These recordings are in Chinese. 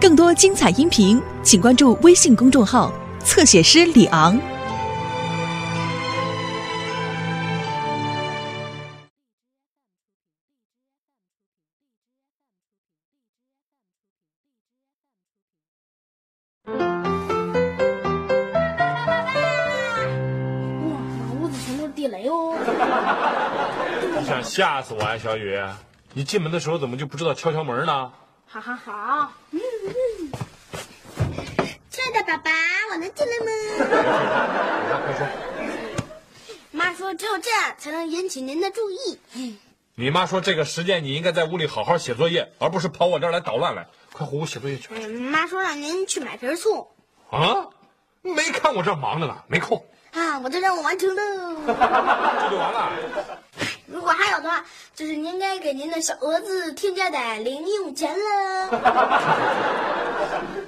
更多精彩音频，请关注微信公众号“侧写师李昂”。哇，满屋子全都是地雷哦！你 想吓死我呀、小雨！你进门的时候怎么就不知道敲敲门呢？好好好。爸爸，我能进来吗？快说，妈说只有这样才能引起您的注意。你妈说这个时间你应该在屋里好好写作业，而不是跑我这儿来捣乱来。快回屋写作业去嗯，妈说让您去买瓶醋啊！没看我这忙着呢，没空，啊，我的任务完成了。这就完了。如果还有的话，就是您该给您的小儿子添加点零用钱了。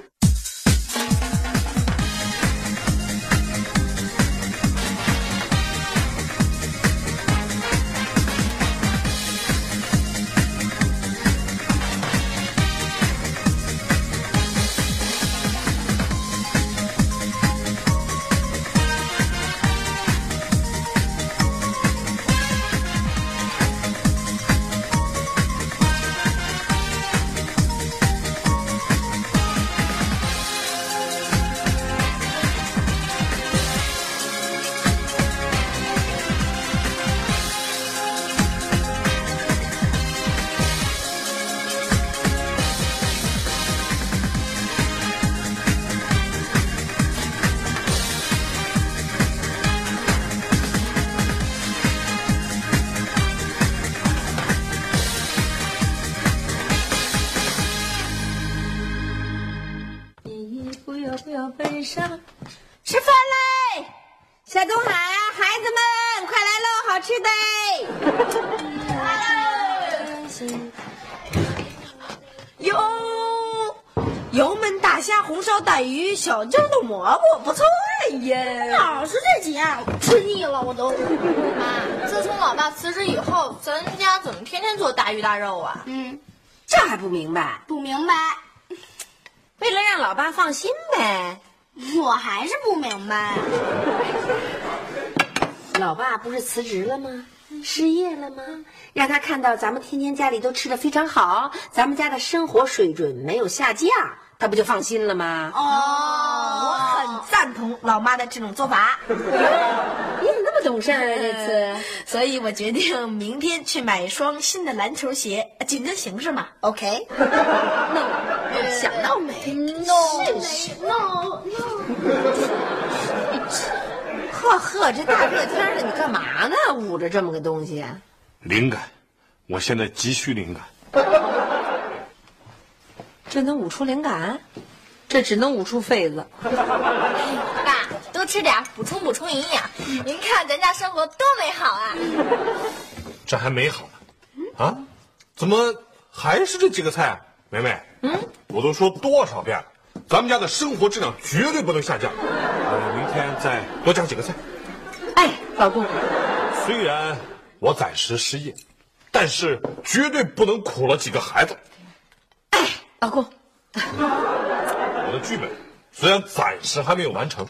鸡炖蘑菇，不错呀。老是这几样，吃腻了我都。妈，自从老爸辞职以后，咱家怎么天天做大鱼大肉啊？嗯，这还不明白？不明白，为了让老爸放心呗。我还是不明白。老爸不是辞职了吗？失业了吗？让他看到咱们天天家里都吃的非常好，咱们家的生活水准没有下降，他不就放心了吗？哦我很赞同老妈的这种做法。你怎么那么懂事儿啊？这次 所以我决定明天去买一双新的篮球鞋，紧跟形势嘛。OK？想到没？No no no。呵呵，这大热天的你干嘛呢？捂着这么个东西，灵感，我现在急需灵感。这能捂出灵感？这只能捂出痱子。爸，多吃点，补充补充营养。您看咱家生活多美好啊！这还美好呢，啊？怎么还是这几个菜啊？梅梅，嗯，我都说多少遍了，咱们家的生活质量绝对不能下降。呃，明天再多加几个菜。哎，老公，虽然我暂时失业，但是绝对不能苦了几个孩子。老公，我的剧本虽然暂时还没有完成，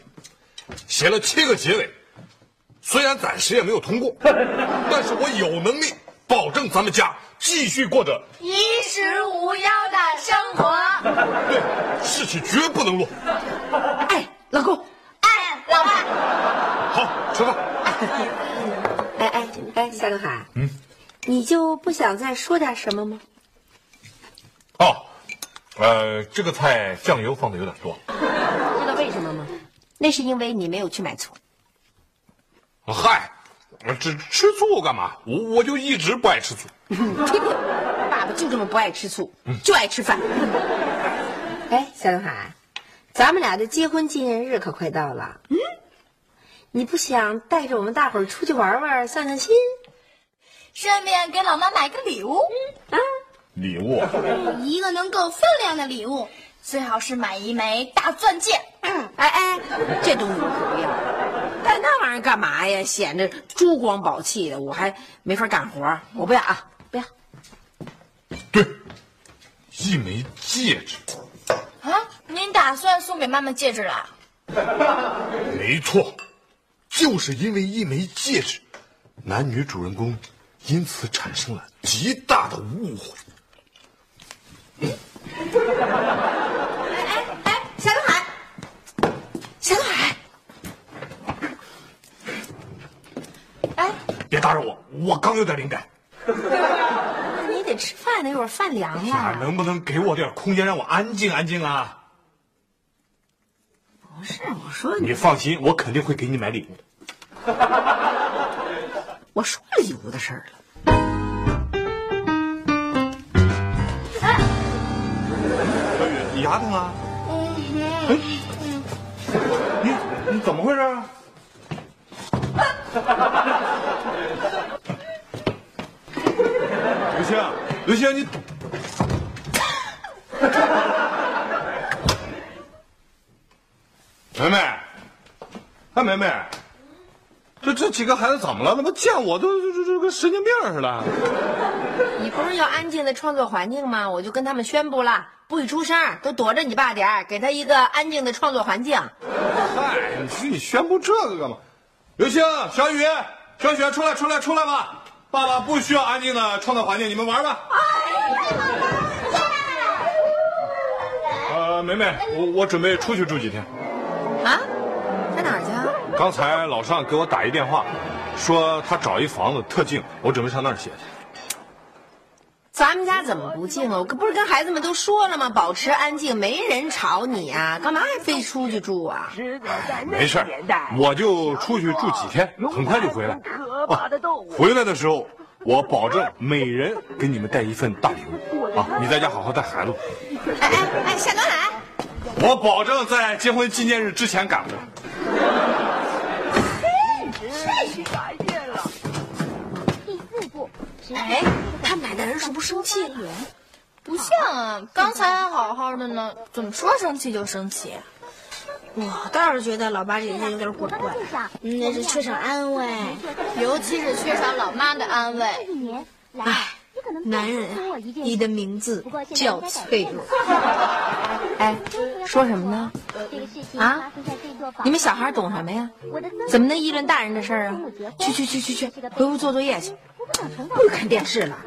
写了七个结尾，虽然暂时也没有通过，但是我有能力保证咱们家继续过着衣食无忧的生活。对事情绝不能落。哎，老公，哎，老爸，好，吃饭。哎哎哎，夏东海，嗯，你就不想再说点什么吗？哦，呃，这个菜酱油放的有点多。知道为什么吗？那是因为你没有去买醋。嗨，这吃醋干嘛？我我就一直不爱吃醋。爸爸就这么不爱吃醋，就爱吃饭。哎，夏东海，咱们俩的结婚纪念日可快到了。嗯，你不想带着我们大伙儿出去玩玩、散散心？顺便给老妈买个礼物。礼物，一个能够分量的礼物，最好是买一枚大钻戒。哎哎，这东西我可不要。带那玩意儿干嘛呀？显着珠光宝气的，我还没法干活。我不要啊，不要。对，一枚戒指，啊，您打算送给妈妈戒指了？没错，就是因为一枚戒指，男女主人公因此产生了极大的误会。哎哎，夏东海，夏东海，哎，别打扰我，我刚有点灵感。你得吃饭呢，一会儿饭凉啊，了。能不能给我点空间，让我安静安静啊？不是，我说你，你放心，我肯定会给你买礼物的。我说礼物的事儿了。你牙疼啊？嗯，你你怎么回事啊？刘星，刘星，你 梅梅，哎，梅梅，这这几个孩子怎么了？怎么见我都就就就跟神经病似的？你不是要安静的创作环境吗？我就跟他们宣布了，不许出声，都躲着你爸点儿，给他一个安静的创作环境。嗨，你自己宣布这个干嘛？刘星、小雨、小雪，出来，出来，出来吧！爸爸不需要安静的创造环境，你们玩吧。呃，梅梅，我我准备出去住几天。刚才老尚给我打一电话，说他找一房子特静，我准备上那儿歇去。咱们家怎么不静啊？我可不是跟孩子们都说了吗？保持安静，没人吵你啊，干嘛还非出去住啊？没事儿，我就出去住几天，很快就回来。哦，回来的时候，我保证每人给你们带一份大礼物啊！你在家好好带孩子。哎哎哎，夏东海，我保证在结婚纪念日之前赶回来。哎，他们俩那人是不是生气了？不像啊，刚才还好好的呢，怎么说生气就生气？我倒是觉得老爸这几天有点古怪，嗯那是缺少安慰。尤其是缺少老妈的安慰。哎，男人啊，你的名字叫脆弱。哎，说什么呢？啊？你们小孩懂什么呀？怎么能议论大人的事儿啊？去去去去去，回屋做作业去，不看电视了。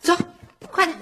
走，快点。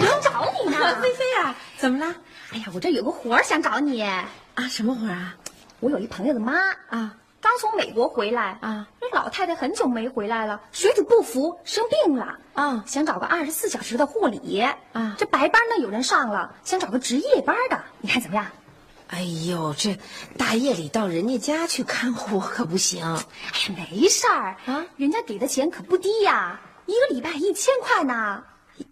想找你呢。菲菲啊，怎么了？哎呀，我这有个活儿想找你。啊，什么活儿啊？我有一朋友的妈啊，刚从美国回来啊，那老太太很久没回来了，水土不服，生病了啊想找个二十四小时的护理啊这白班呢有人上了，想找个值夜班的，你看怎么样？哎呦，这大夜里到人家家去看护 可不行。哎呀，没事儿啊，人家给的钱可不低呀，一个礼拜一千块呢，一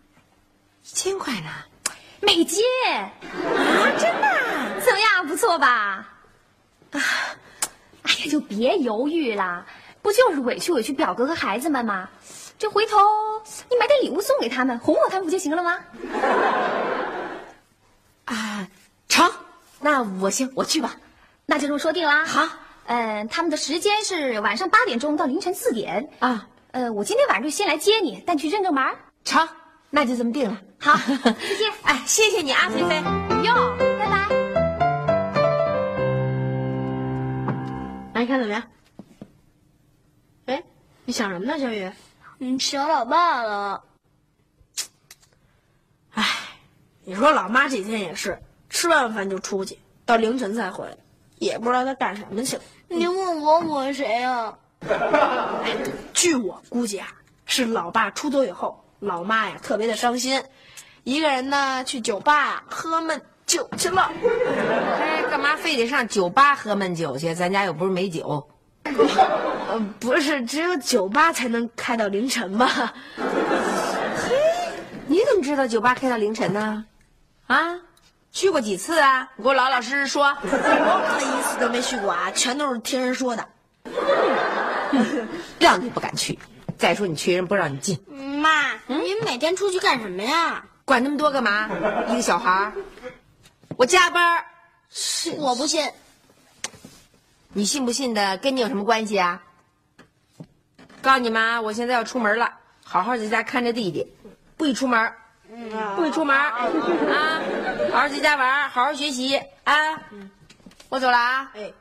千块呢？美金啊，真的？怎么样，不错吧？啊，哎呀，就别犹豫了，不就是委屈委屈表哥和孩子们吗？这回头你买点礼物送给他们，哄哄他们不就行了吗？啊，成，那我行，我去吧。那就这么说定了。好，嗯、他们的时间是晚上八点钟到凌晨四点。啊，呃，我今天晚上就先来接你，带你去认证门。成，那就这么定了。好，再见。哎，谢谢你啊，菲菲。不用，拜拜。来看怎么样？哎，你想什么呢，小雨？你，想老爸了。哎，你说老妈这几天也是，吃完饭就出去，到凌晨才回来，也不知道她干什么去了。你问我，我谁啊？据我估计啊，是老爸出走以后，老妈呀特别的伤心，一个人呢去酒吧喝闷酒去了。哎，干嘛非得上酒吧喝闷酒去？咱家又不是没酒。呃，不是，只有酒吧才能开到凌晨吧？嘿你怎么知道酒吧开到凌晨呢？啊，去过几次啊？你给我老老实实说。我可一次都没去过啊，全都是听人说的。让你不敢去。再说你去人不让你进。妈，你们每天出去干什么呀？管那么多干嘛？一个小孩儿，我加班儿，是我不信。你信不信的跟你有什么关系啊？告诉你们啊，我现在要出门了，好好在家看着弟弟，不许出门，不许出门啊！好好在家玩，好好学习啊！我走了啊！哎，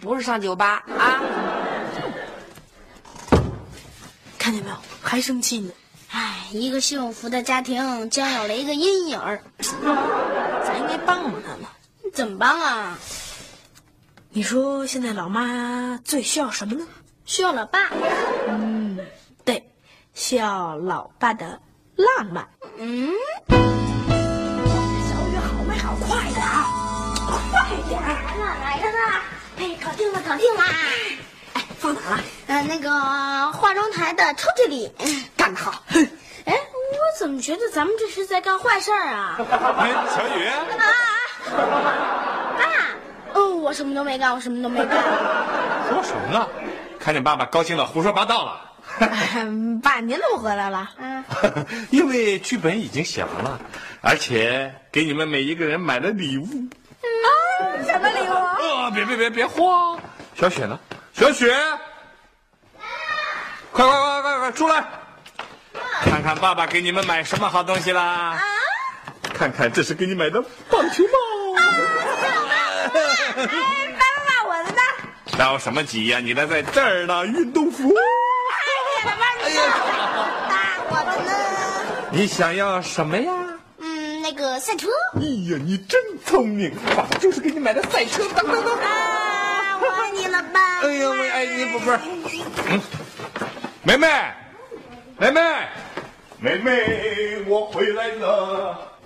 不是上酒吧啊！看见没有？还生气呢。哎，一个幸福的家庭将有了一个阴影儿，该帮帮他们。怎么帮啊？你说现在老妈最需要什么呢？需要老爸。嗯对，需要老爸的浪漫。嗯，小雨好没好？快点儿，快点儿！来了来了呢！哎，搞定了搞定了！哎，放哪了？呃，那个化妆台的抽屉里。干得好！哎，我怎么觉得咱们这是在干坏事儿啊？哎，小雨，干嘛、啊爸，哦，我什么都没干，我什么都没干。说什么呢？看见爸爸高兴的胡说八道了。爸，您怎么回来了？嗯，因为剧本已经写完了，而且给你们每一个人买了礼物。啊什么礼物？啊！别别别别慌！小雪呢？小雪，快快快快快出来，看看爸爸给你们买什么好东西啦！看看，这是给你买的棒球帽。爸爸，我的呢？着什么急呀？你的在这儿呢，运动服。哎呀，爸，我的呢？你想要什么呀？嗯，那个赛车。哎呀，你真聪明！爸爸就是给你买的赛车。等等等。啊，我爱你了，爸。哎呀，我爱你，宝贝儿。嗯，梅梅，梅梅，梅梅，我回来了。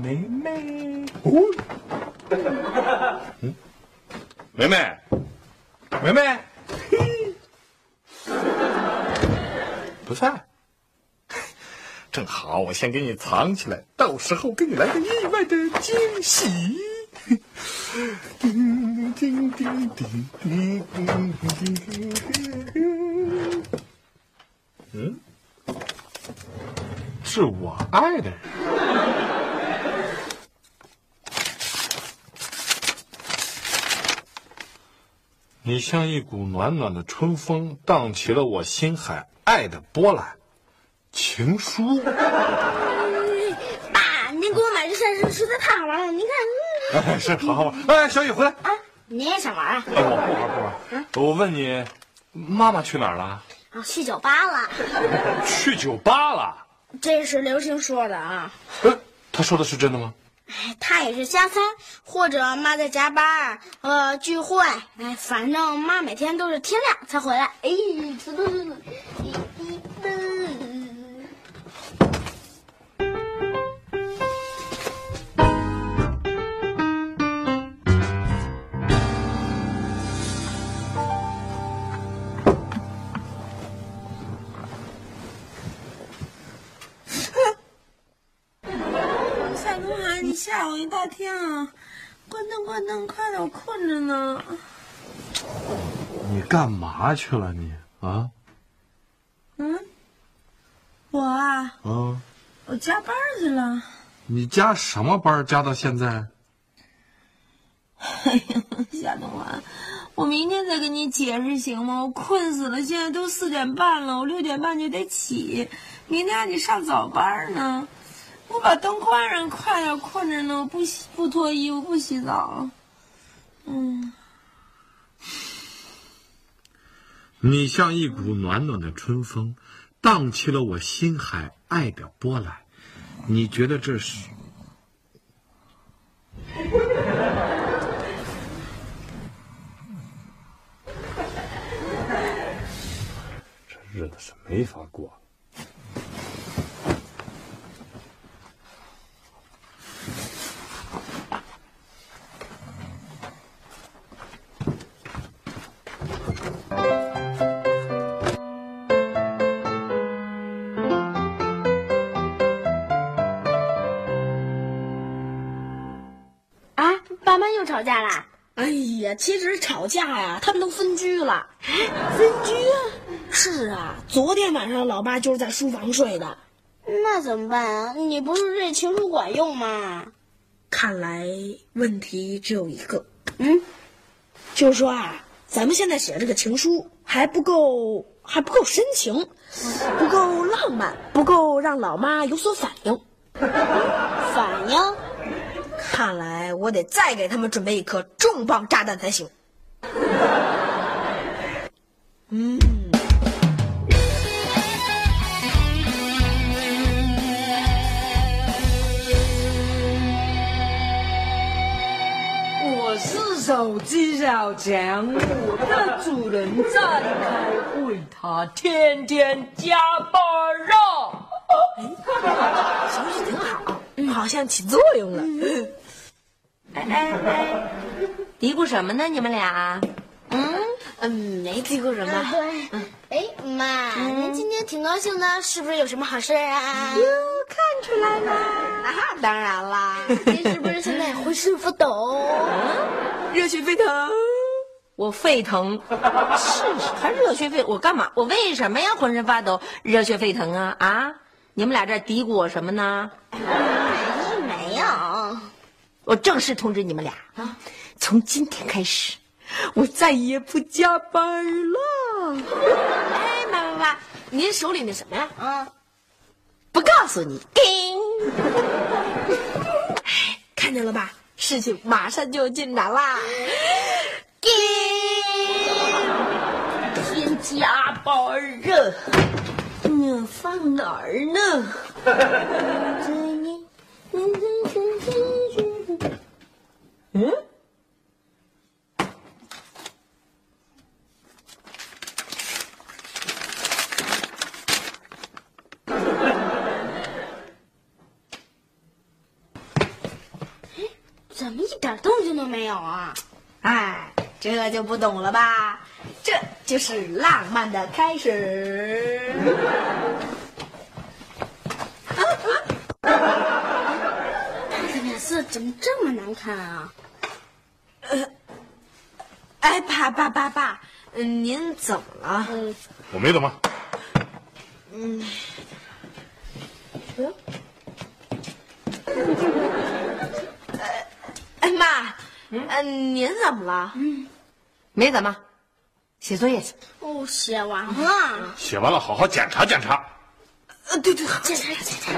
梅梅，哦，嗯，梅梅，梅梅，嘿，不在。正好，我先给你藏起来，到时候给你来个意外的惊喜。叮叮叮叮叮叮叮叮。嗯，是我爱的人。你像一股暖暖的春风，荡起了我心海爱的波澜。情书。爸，您给我买这赛车实在太好玩了。您看，是，好好玩。哎，小雨回来。啊，你也想玩啊？哎，我不玩不玩。我问你，妈妈去哪儿了？啊，去酒吧了。去酒吧了。这是刘星说的啊。哎，他说的是真的吗？哎，他也是瞎猜，或者妈在加班，呃，聚会。哎，反正妈每天都是天亮才回来。哎，呲噜噜噜，吓我一大跳！关灯，关灯，快点，我困着呢。你干嘛去了你啊？嗯，我啊，嗯，我加班去了。你加什么班加到现在？哎呀，夏东海，我明天再跟你解释行吗？我困死了，现在都四点半了，我六点半就得起，明天还得上早班呢。我把灯关上，快点，困着呢，我不洗不脱衣服，不洗澡。嗯，你像一股暖暖的春风，荡起了我心海爱的波澜。你觉得这是？这日子是没法过。又吵架啦？哎呀，其实吵架呀，他们都分居了。分居啊？是啊，昨天晚上老爸就是在书房睡的。那怎么办啊？你不是这情书管用吗？看来问题只有一个，嗯，就是说啊，咱们现在写这个情书还不够，还不够深情，不够浪漫，不够让老妈有所反应。反应？看来我得再给他们准备一颗重磅炸弹才行。嗯。我是手机小强，我的主人在开会，他天天加班啊。小雨挺好，嗯，好像起作用了。哎哎哎，嘀咕什么呢？你们俩？嗯嗯，没嘀咕什么。对，哎，妈，您今天挺高兴的，是不是有什么好事啊？哟，看出来了。那当然啦，您是不是现在浑身发抖？热血沸腾。我沸腾，是是，还热血沸，我干嘛？我为什么呀？浑身发抖，热血沸腾啊啊！你们俩这嘀咕我什么呢？我正式通知你们俩啊，从今天开始，我再也不加班了。哎，妈妈妈，您手里那什么呀？啊，不告诉你。哎，看见了吧？事情马上就有进展啦。天加班啊！你放哪儿呢？嗯？嗯怎么一点动静都没有啊？哎，这就不懂了吧？这就是浪漫的开始。他的脸色怎么这么难看啊？呃哎，爸爸爸爸，嗯，您怎么了？嗯，我没怎么。哎妈，嗯，您怎么了？没怎么，写作业去。哦，写完了，写完了，好好检查检查。呃，对对，检查检查。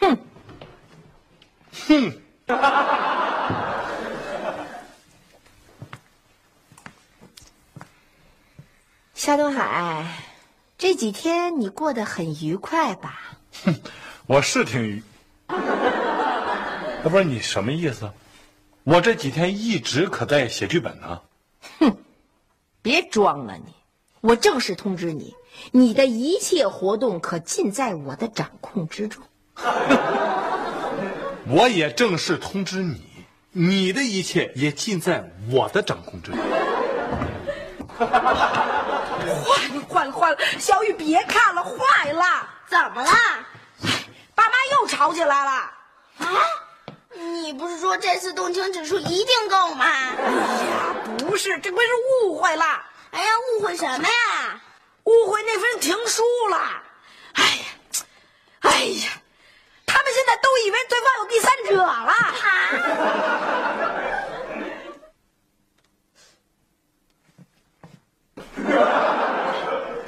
哼，哼夏东海，这几天你过得很愉快吧？哼 我是挺愉。要不是你什么意思？我这几天一直可在写剧本呢。哼别装了你！我正式通知你，你的一切活动可尽在我的掌控之中。我也正式通知你，你的一切也尽在我的掌控之中。坏了坏了坏了！小雨别看了，坏了！怎么了？爸妈又吵起来了。啊？你不是说这次动情指数一定够吗？哎呀，不是，这回是误会了。哎呀，误会什么呀？误会那份情书了。哎呀，哎呀，他们现在都以为对方有第三者了。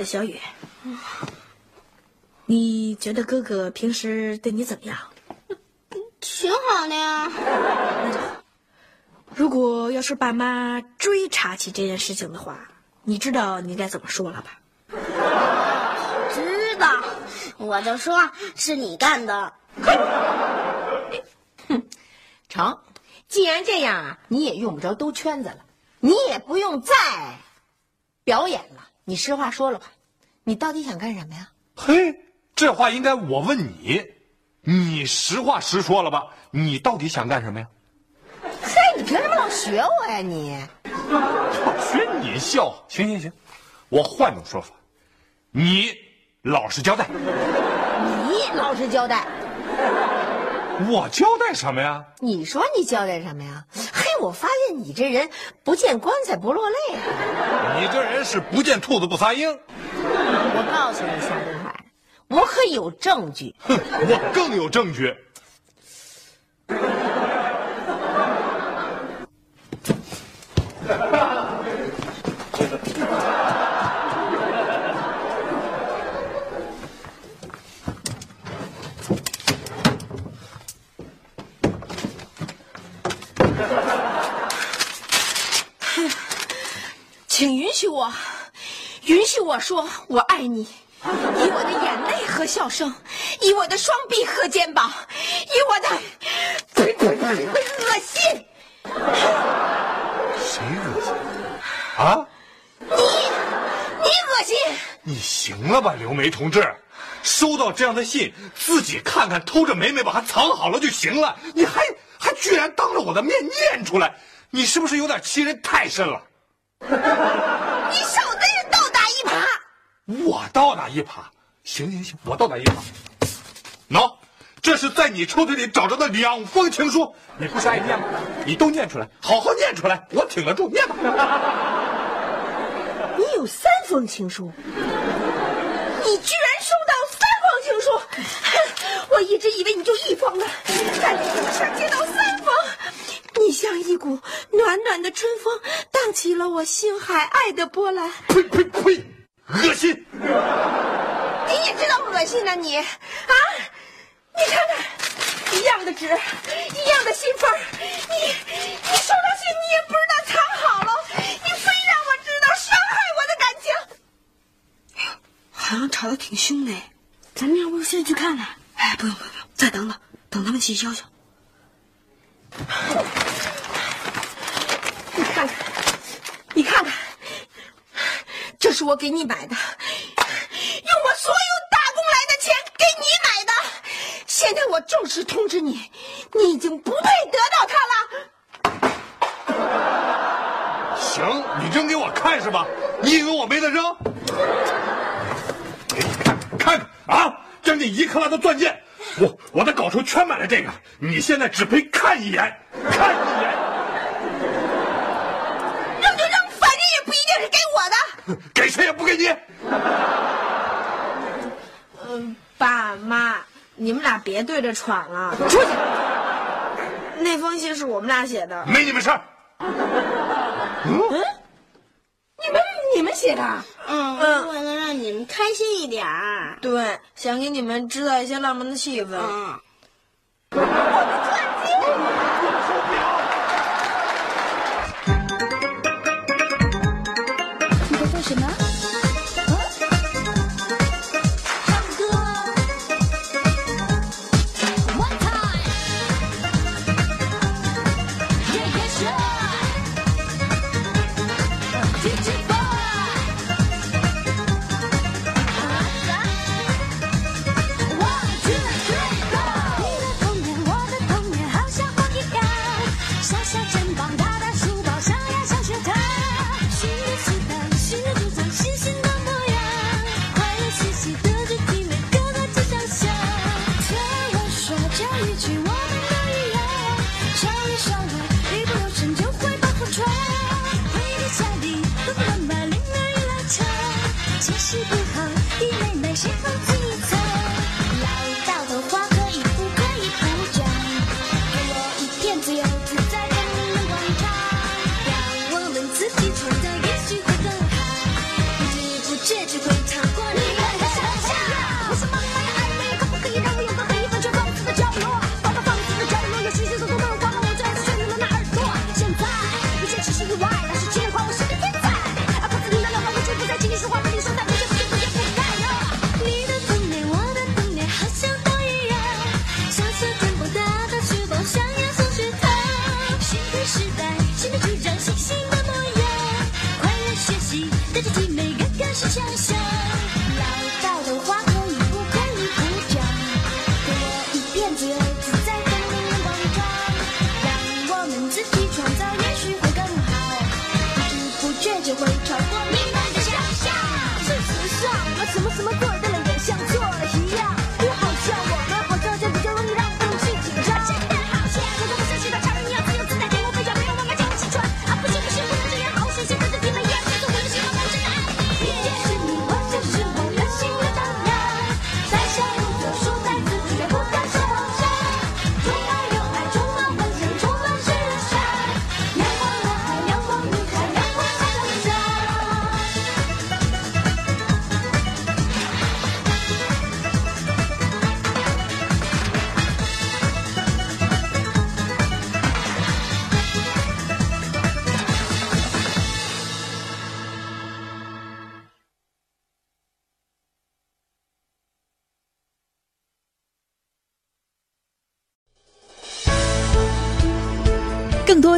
小雨，你觉得哥哥平时对你怎么样？挺好的呀。如果要是爸妈追查起这件事情的话，你知道你该怎么说了吧？知道，我就说是你干的。成，既然这样啊，你也用不着兜圈子了，你也不用再表演了。你实话说了吧，你到底想干什么呀？嘿，这话应该我问你，你实话实说了吧？你到底想干什么呀？嘿，你凭什么老学我呀你？我学你笑，行行行，我换种说法，你老实交代。你老实交代。我交代什么呀？你说你交代什么呀？嘿，我发现你这人不见棺材不落泪啊！你这人是不见兔子不撒鹰。我告诉你，夏东海，我可有证据。哼，我更有证据。请允许我，允许我说我爱你，以我的眼泪和笑声，以我的双臂和肩膀，以我的恶心。谁恶心？啊？你，你恶心！你行了吧，刘梅同志？收到这样的信，自己看看，偷着美美把它藏好了就行了。你还还居然当着我的面念出来，你是不是有点欺人太甚了？倒打一耙！行行行，我倒打一耙。喏，这是在你抽屉里找着的两封情书，你不是爱念吗？你都念出来，好好念出来，我挺得住，念吧。你有三封情书，你居然收到三封情书！我一直以为你就一封呢，但你怎么上接到三封？你像一股暖暖的春风，荡起了我心海爱的波澜。呸呸呸！恶心！你也知道恶心呢，你啊！你看看，一样的纸，一样的信封，你你收到信你也不知道藏好了，你非让我知道，伤害我的感情。好像吵得挺凶的，咱们要不先去看看？哎，不用不用不用，再等等，等他们去消消。你看看，你看看，这是我给你买的，用我所有打工来的钱给你买的。现在我正式通知你，你已经不配得到它了。行，你扔给我看是吧？你以为我没得扔？看看啊！将近一克拉的钻戒，我我的稿酬全买了这个，你现在只配看一眼，看一眼。扔就扔，反正也不一定是给我的。给你。嗯，爸妈，你们俩别对着闯了。出去！那封信是我们俩写的。没你们事儿。嗯，你们你们写的？嗯，为了让你们开心一点儿。对，想给你们制造一些浪漫的气氛。嗯。小肩膀，大大